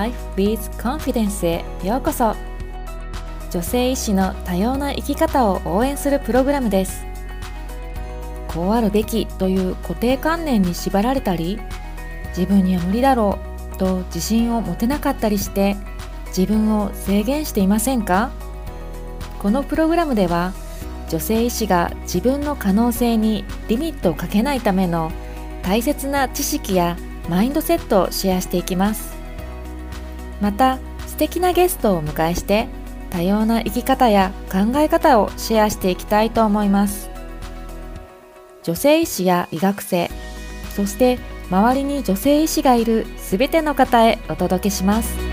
Life with Confidence へようこそ。女性医師の多様な生き方を応援するプログラムです。こうあるべきという固定観念に縛られたり自分には無理だろうと自信を持てなかったりして自分を制限していませんか？このプログラムでは女性医師が自分の可能性にリミットをかけないための大切な知識やマインドセットをシェアしていきます。また素敵なゲストをお迎えして多様な生き方や考え方をシェアしていきたいと思います。女性医師や医学生そして周りに女性医師がいる全ての方へお届けします。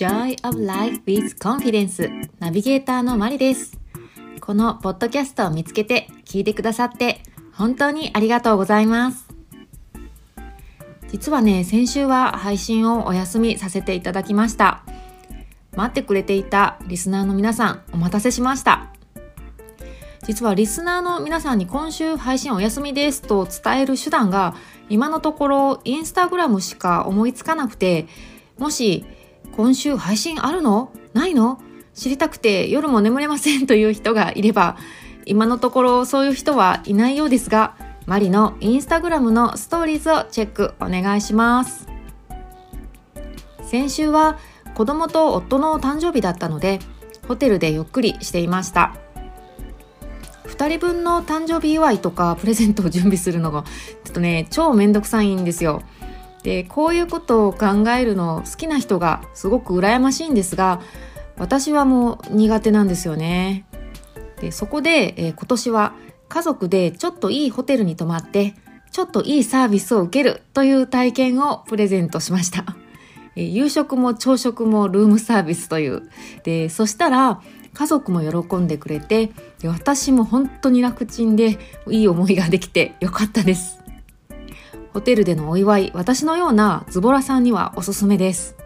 Joy of Life with Confidence ナビゲーターのマリです。このポッドキャストを見つけて聞いてくださって本当にありがとうございます。実はね、先週は配信をお休みさせていただきました。待ってくれていたリスナーの皆さんお待たせしました。実はリスナーの皆さんに今週配信お休みですと伝える手段が今のところインスタグラムしか思いつかなくてもし今週配信あるの？ないの？知りたくて夜も眠れませんという人がいれば、今のところそういう人はいないようですが、マリのインスタグラムのストーリーズをチェックお願いします。先週は子供と夫の誕生日だったので、ホテルでゆっくりしていました。2人分の誕生日祝いとかプレゼントを準備するのがちょっとね超めんどくさいんですよでこういうことを考えるの好きな人がすごく羨ましいんですが私はもう苦手なんですよね。でそこで、えー、今年は家族でちょっといいホテルに泊まってちょっといいサービスを受けるという体験をプレゼントしました、えー、夕食も朝食もルームサービスという。でそしたら家族も喜んでくれて私も本当に楽ちんでいい思いができてよかったです。ホテルでのお祝い、私のようなズボラさんにはおすすめです。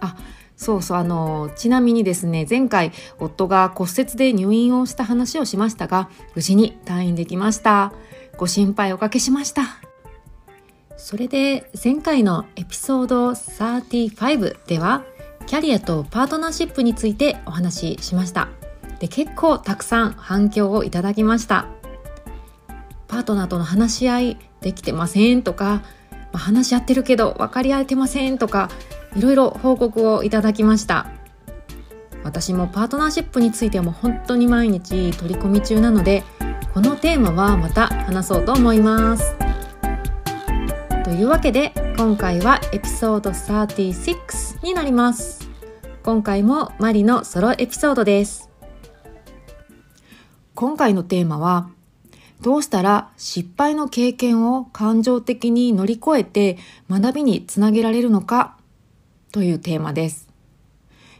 あ、そうそう、あの、ちなみにですね、前回夫が骨折で入院をした話をしましたが、無事に退院できました。ご心配おかけしました。それで前回のエピソード35ではキャリアとパートナーシップについてお話ししましたで結構たくさん反響をいただきましたパートナーとの話し合いできてませんとか、まあ、話し合ってるけど分かり合えてませんとかいろいろ報告をいただきました。私もパートナーシップについても本当に毎日取り組み中なのでこのテーマはまた話そうと思います。というわけで今回はエピソード36になります。今回もマリのソロエピソードです。今回のテーマはどうしたら失敗の経験を感情的に乗り越えて学びにつなげられるのか？というテーマです。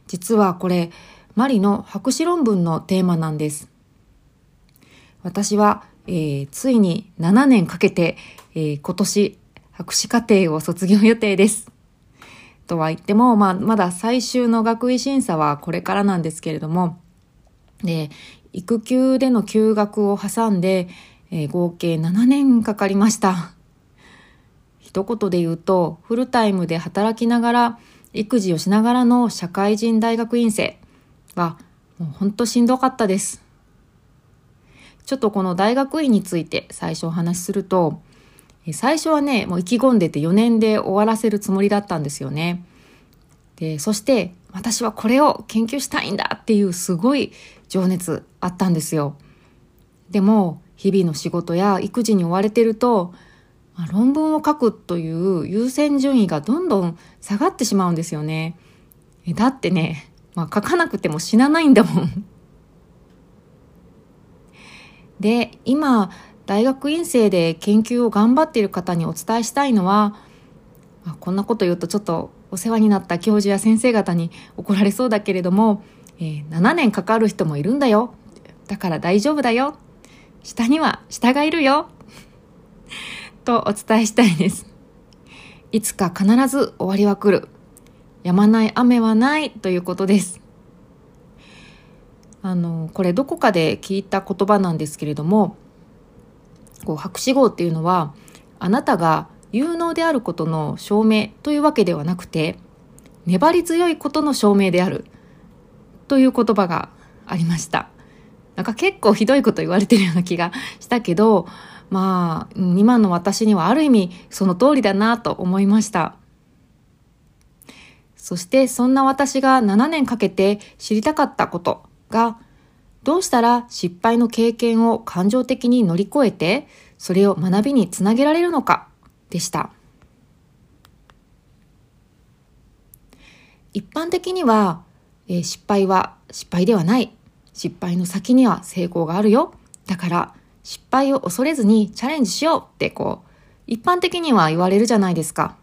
実はこれ、マリの博士論文のテーマなんです。私は、えー、ついに7年かけて、えー、今年博士課程を卒業予定です。とは言っても、まあ、まだ最終の学位審査はこれからなんですけれども、で、育休での休学を挟んで、えー、合計7年かかりました。一言で言うと、フルタイムで働きながら、育児をしながらの社会人大学院生は、もうほんとしんどかったです。ちょっとこの大学院について最初お話しすると、最初はね、もう意気込んでて4年で終わらせるつもりだったんですよね。で、そして私はこれを研究したいんだっていうすごい情熱あったんですよ。でも日々の仕事や育児に追われてると、まあ、論文を書くという優先順位がどんどん下がってしまうんですよね。だってね、まあ、書かなくても死なないんだもん。で、今、大学院生で研究を頑張っている方にお伝えしたいのは、まあ、こんなこと言うとちょっとお世話になった教授や先生方に怒られそうだけれども、えー、7年かかる人もいるんだよ。だから大丈夫だよ。下には下がいるよ。とお伝えしたいです。いつか必ず終わりは来る。止まない雨はないということです。あの、これどこかで聞いた言葉なんですけれども、こう博士号っていうのは、あなたが有能であることの証明というわけではなくて、粘り強いことの証明であるという言葉がありました。なんか結構ひどいこと言われてるような気がしたけど、まあ、今の私にはある意味その通りだなと思いました。そしてそんな私が7年かけて知りたかったことが、どうしたら失敗の経験を感情的に乗り越えて、それを学びにつなげられるのかでした。一般的には、えー、失敗は失敗ではない。失敗の先には成功があるよ。だから失敗を恐れずにチャレンジしようってこう、一般的には言われるじゃないですか。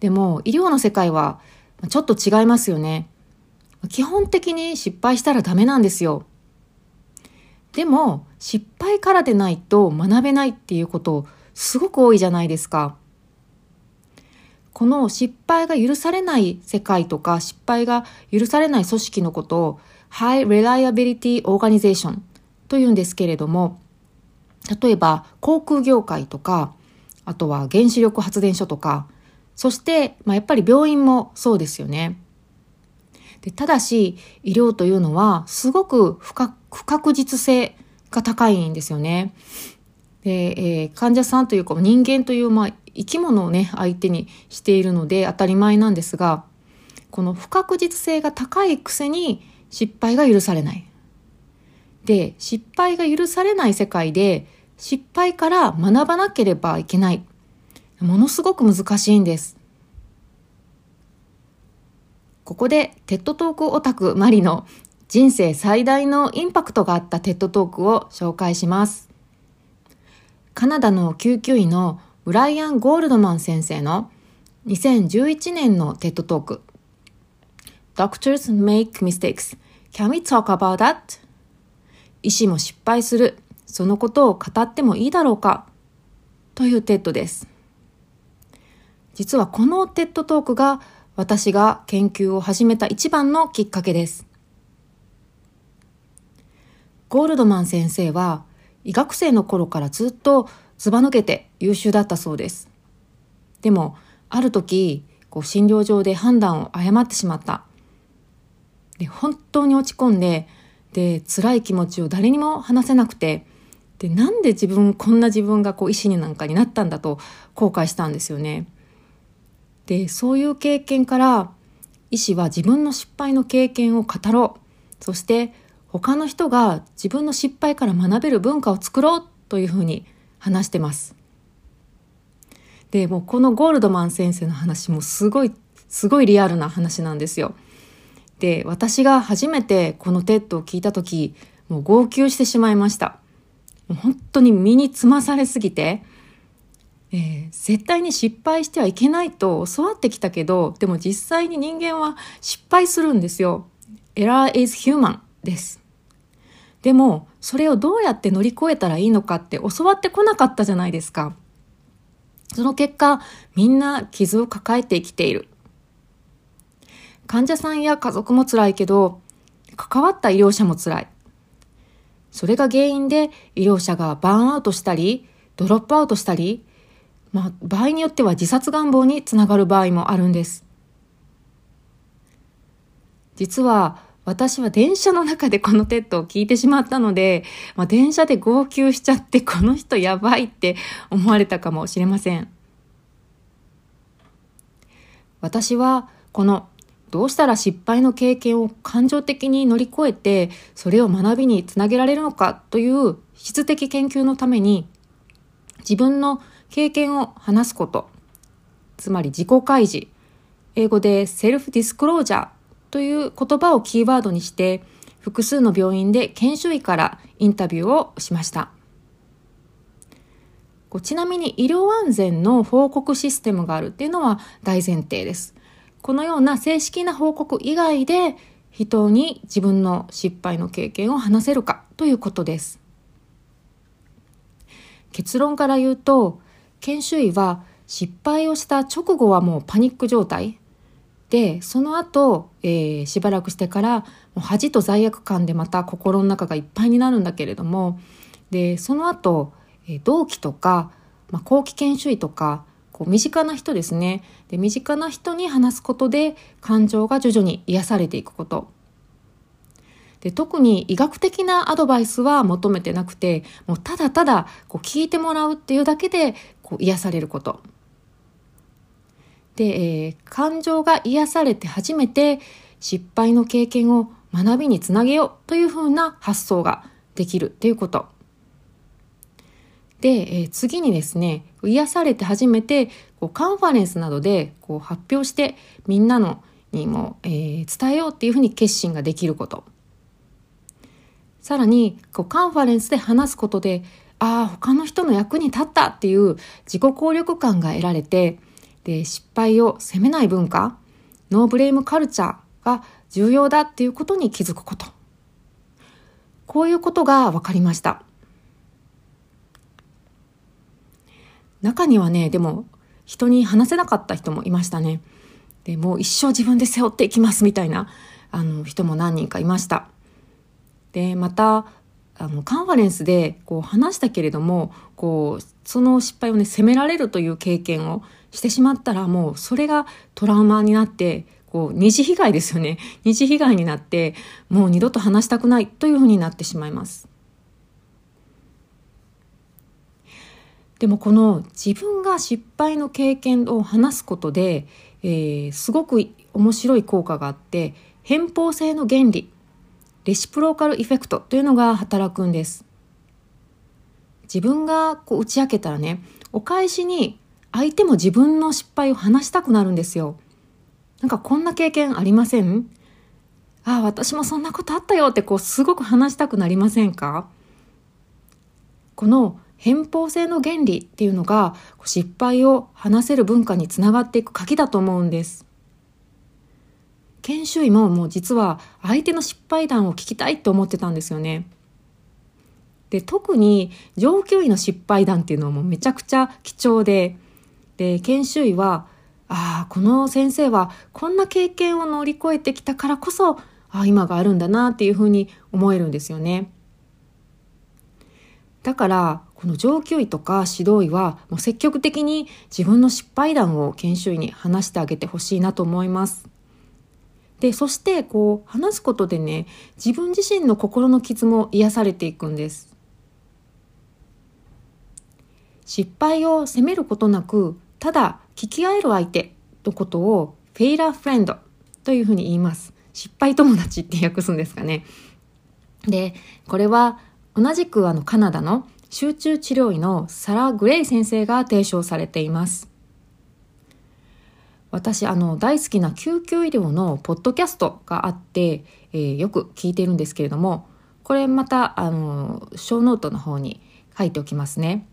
でも医療の世界はちょっと違いますよね。基本的に失敗したらダメなんですよ。でも失敗からでないと学べないっていうことをすごく多いじゃないですか。この失敗が許されない世界とか失敗が許されない組織のことを High Reliability Organization というんですけれども、例えば航空業界とか、あとは原子力発電所とか、そして、まあ、やっぱり病院もそうですよね。でただし、医療というのはすごく不確実性が高いんですよね。で、えー、患者さんというか人間という、まあ、生き物をね、相手にしているので当たり前なんですが、この不確実性が高いくせに失敗が許されない。で、失敗が許されない世界で失敗から学ばなければいけない。ものすごく難しいんです。ここで TED Talk オタクマリの人生最大のインパクトがあった TED Talk を紹介します。カナダの救急医のブライアン・ゴールドマン先生の2011年のテッドトーク Doctors make mistakes. Can we talk about that? 医師も失敗する。そのことを語ってもいいだろうか？という TED です。実はこの TED Talk が私が研究を始めた一番のきっかけです。ゴールドマン先生は医学生の頃からずっとずば抜けて優秀だったそうです。でも、ある時、こう診療所で判断を誤ってしまった。で、本当に落ち込んで、で、辛い気持ちを誰にも話せなくて、で、なんで自分、こんな自分がこう医師になんかになったんだと後悔したんですよね。で、そういう経験から、医師は自分の失敗の経験を語ろう。そして他の人が自分の失敗から学べる文化を作ろうというふうに話してます。で、もうこのゴールドマン先生の話もすごい、すごいリアルな話なんですよ。で、私が初めてこの TED を聞いた時、もう号泣してしまいました。もう本当に身につまされすぎて、えー、絶対に失敗してはいけないと教わってきたけど、でも実際に人間は失敗するんですよ。Error is human です。でも、それをどうやって乗り越えたらいいのかって教わってこなかったじゃないですか。その結果、みんな傷を抱えて生きている。患者さんや家族も辛いけど、関わった医療者も辛い。それが原因で医療者がバーンアウトしたり、ドロップアウトしたり、まあ、場合によっては自殺願望につながる場合もあるんです。実は私は電車の中でこの TED を聞いてしまったので、まあ、電車で号泣しちゃってこの人やばいって思われたかもしれません。私はこのどうしたら失敗の経験を感情的に乗り越えてそれを学びにつなげられるのかという質的研究のために自分の経験を話すことつまり自己開示英語でセルフディスクロージャーという言葉をキーワードにして複数の病院で研修医からインタビューをしました。ちなみに医療安全の報告システムがあるっていうのは大前提です。このような正式な報告以外で人に自分の失敗の経験を話せるかということです。結論から言うと、研修医は失敗をした直後はもうパニック状態でその後、えー、しばらくしてからもう恥と罪悪感でまた心の中がいっぱいになるんだけれどもでその後、えー、同期とか、まあ、後期研修医とかこう身近な人ですね。で身近な人に話すことで感情が徐々に癒されていくこと。で特に医学的なアドバイスは求めてなくてもうただただこう聞いてもらうっていうだけでこう癒されること。で、えー、感情が癒されて初めて失敗の経験を学びにつなげようというふうな発想ができるということ。で、えー、次にですね癒されて初めてこうカンファレンスなどでこう発表してみんなのにも、えー、伝えようっていうふうに決心ができることさらにこうカンファレンスで話すことでああ他の人の役に立ったっていう自己効力感が得られてで失敗を責めない文化ノーブレイムカルチャーが重要だっていうことに気づくこと。こういうことが分かりました。中にはねでも人に話せなかった人もいましたね。でもう一生自分で背負っていきますみたいなあの人も何人かいました。でまたあのカンファレンスでこう話したけれどもこうその失敗をね責められるという経験をしてしまったらもうそれがトラウマになってこう二次被害ですよね 二次被害になってもう二度と話したくないというふうになってしまいます。でもこの自分が失敗の経験を話すことで、えー、すごく面白い効果があって偏方性の原理レシプローカルイフェクトというのが働くんです。自分がこう打ち明けたらねお返しに相手も自分の失敗を話したくなるんですよ。なんかこんな経験ありません？ああ私もそんなことあったよってこうすごく話したくなりませんか？この偏方性の原理っていうのが失敗を話せる文化につながっていく鍵だと思うんです。研修医ももう実は相手の失敗談を聞きたいと思ってたんですよね。で特に上級医の失敗談っていうのはもうめちゃくちゃ貴重でで研修医はああこの先生はこんな経験を乗り越えてきたからこそあ今があるんだなっていうふうに思えるんですよね。だからこの上級医とか指導医はもう積極的に自分の失敗談を研修医に話してあげてほしいなと思います。でそしてこう話すことでね自分自身の心の傷も癒されていくんです。失敗を責めることなくただ聞き合える相手のことをフェイラーフレンドというふうに言います。失敗友達って訳すんですかね。でこれは同じくあのカナダの集中治療医のサラ・グレイ先生が提唱されています。私あの大好きな救急医療のポッドキャストがあって、えー、よく聞いてるんですけれどもこれまたあのショーノートの方に書いておきますね。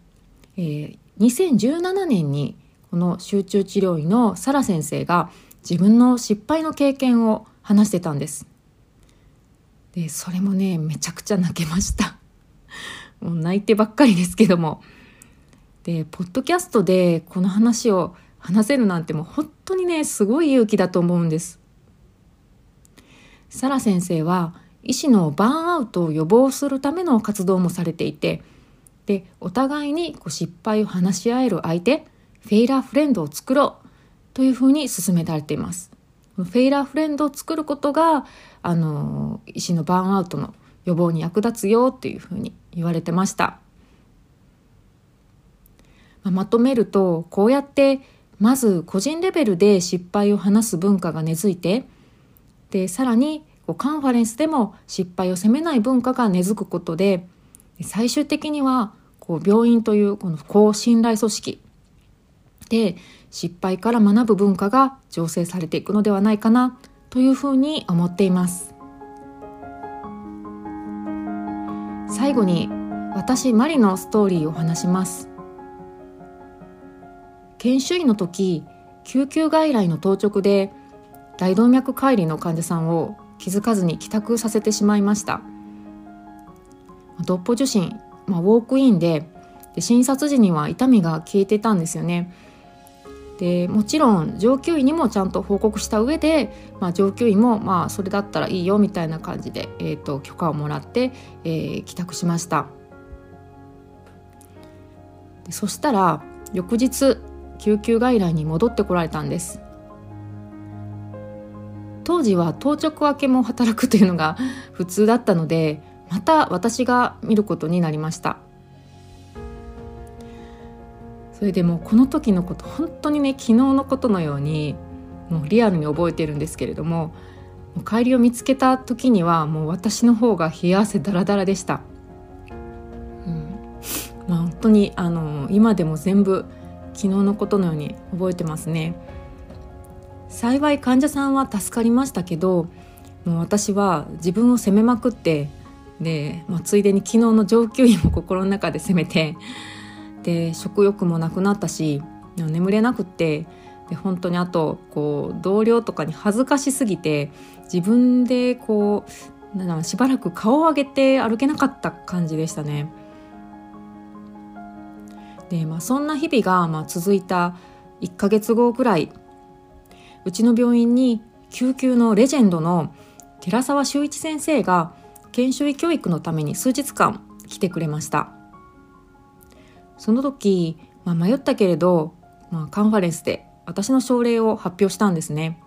えー、2017年にこの集中治療医のサラ先生が自分の失敗の経験を話してたんです。でそれもねめちゃくちゃ泣けました。もう泣いてばっかりですけども。でポッドキャストでこの話を話せるなんてもう本当にねすごい勇気だと思うんです。サラ先生は医師のバーンアウトを予防するための活動もされていてでお互いにこう失敗を話し合える相手フェイラーフレンドを作ろうというふうに進められています。フェイラーフレンドを作ることがあの医師のバーンアウトの予防に役立つよっていうふうに言われてました、まあ、まとめるとこうやってまず個人レベルで失敗を話す文化が根付いてでさらにカンファレンスでも失敗を責めない文化が根付くことで最終的にはこう病院というこの高信頼組織で失敗から学ぶ文化が醸成されていくのではないかなというふうに思っています。最後に私マリのストーリーを話します。研修医の時救急外来の当直で大動脈解離の患者さんを気づかずに帰宅させてしまいました。ドッポ受診、まあ、ウォークインでで診察時には痛みが消えてたんですよね。でもちろん上級医にもちゃんと報告した上で、まあ、上級医もまあそれだったらいいよみたいな感じで、えーと、許可をもらって、えー、帰宅しました。でそしたら翌日救急外来に戻ってこられたんです。当時は当直明けも働くというのが 普通だったのでまた私が見ることになりました。それでもこの時のこと本当にね昨日のことのようにもうリアルに覚えてるんですけれども帰りを見つけた時にはもう私の方が冷や汗ダラダラでした、うん。まあ、本当にあの今でも全部昨日のことのように覚えてますね幸い患者さんは助かりましたけどもう私は自分を責めまくってで、まあ、ついでに昨日の上級医も心の中で責めてで食欲もなくなったし眠れなくってで本当にあとこう同僚とかに恥ずかしすぎて自分でこうなんしばらく顔を上げて歩けなかった感じでしたね。でまあ、そんな日々がまあ続いた1ヶ月後くらいうちの病院に救急のレジェンドの寺澤修一先生が研修医教育のために数日間来てくれました。その時、まあ、迷ったけれど、まあ、カンファレンスで私の症例を発表したんですね。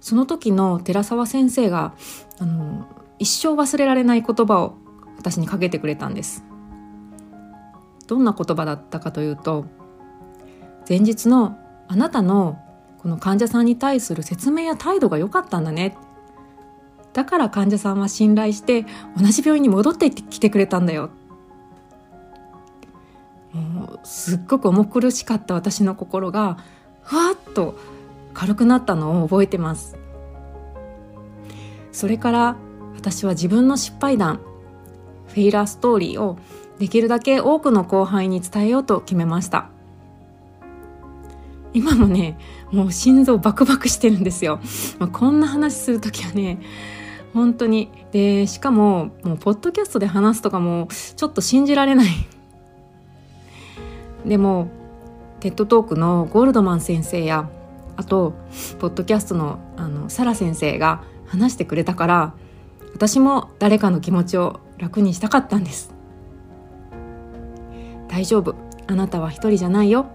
その時の寺澤先生があの一生忘れられない言葉を私にかけてくれたんです。どんな言葉だったかというと前日のあなたのこの患者さんに対する説明や態度が良かったんだね。だから患者さんは信頼して同じ病院に戻ってきてくれたんだよ。もうすっごく重苦しかった私の心がふわっと軽くなったのを覚えてます。それから私は自分の失敗談failure story をできるだけ多くの後輩に伝えようと決めました。今もねもう心臓バクバクしてるんですよ、まあ、こんな話する時はね本当に。でしかももうポッドキャストで話すとかもちょっと信じられない。でも TED Talk のゴールドマン先生やあとポッドキャストのあのサラ先生が話してくれたから私も誰かの気持ちを楽にしたかったんです。大丈夫。あなたは一人じゃないよ。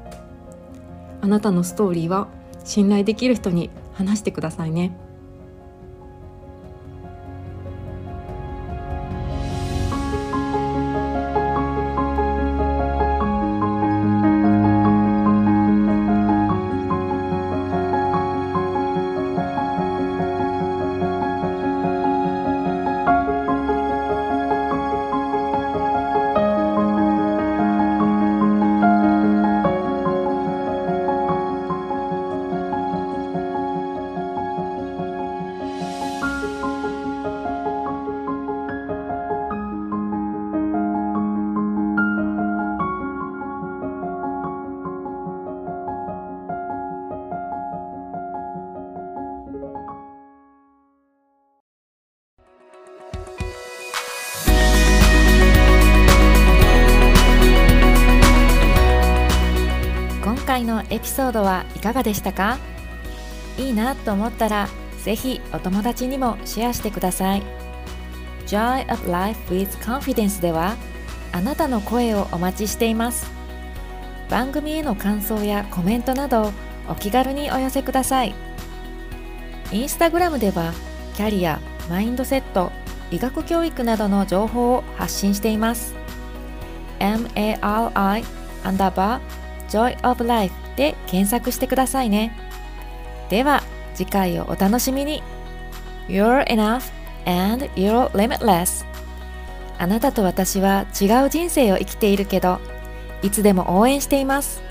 あなたのストーリーは信頼できる人に話してくださいね。のエピソードはいかがでしたか？いいなと思ったらぜひお友達にもシェアしてください。Joy of Life with Confidence ではあなたの声をお待ちしています。番組への感想やコメントなどお気軽にお寄せください。インスタグラムではキャリア、マインドセット、医学教育などの情報を発信しています。MARI アンダーバー Joy of Life で検索してくださいね。では次回をお楽しみに。You're enough and you're limitless. あなたと私は違う人生を生きているけど、いつでも応援しています。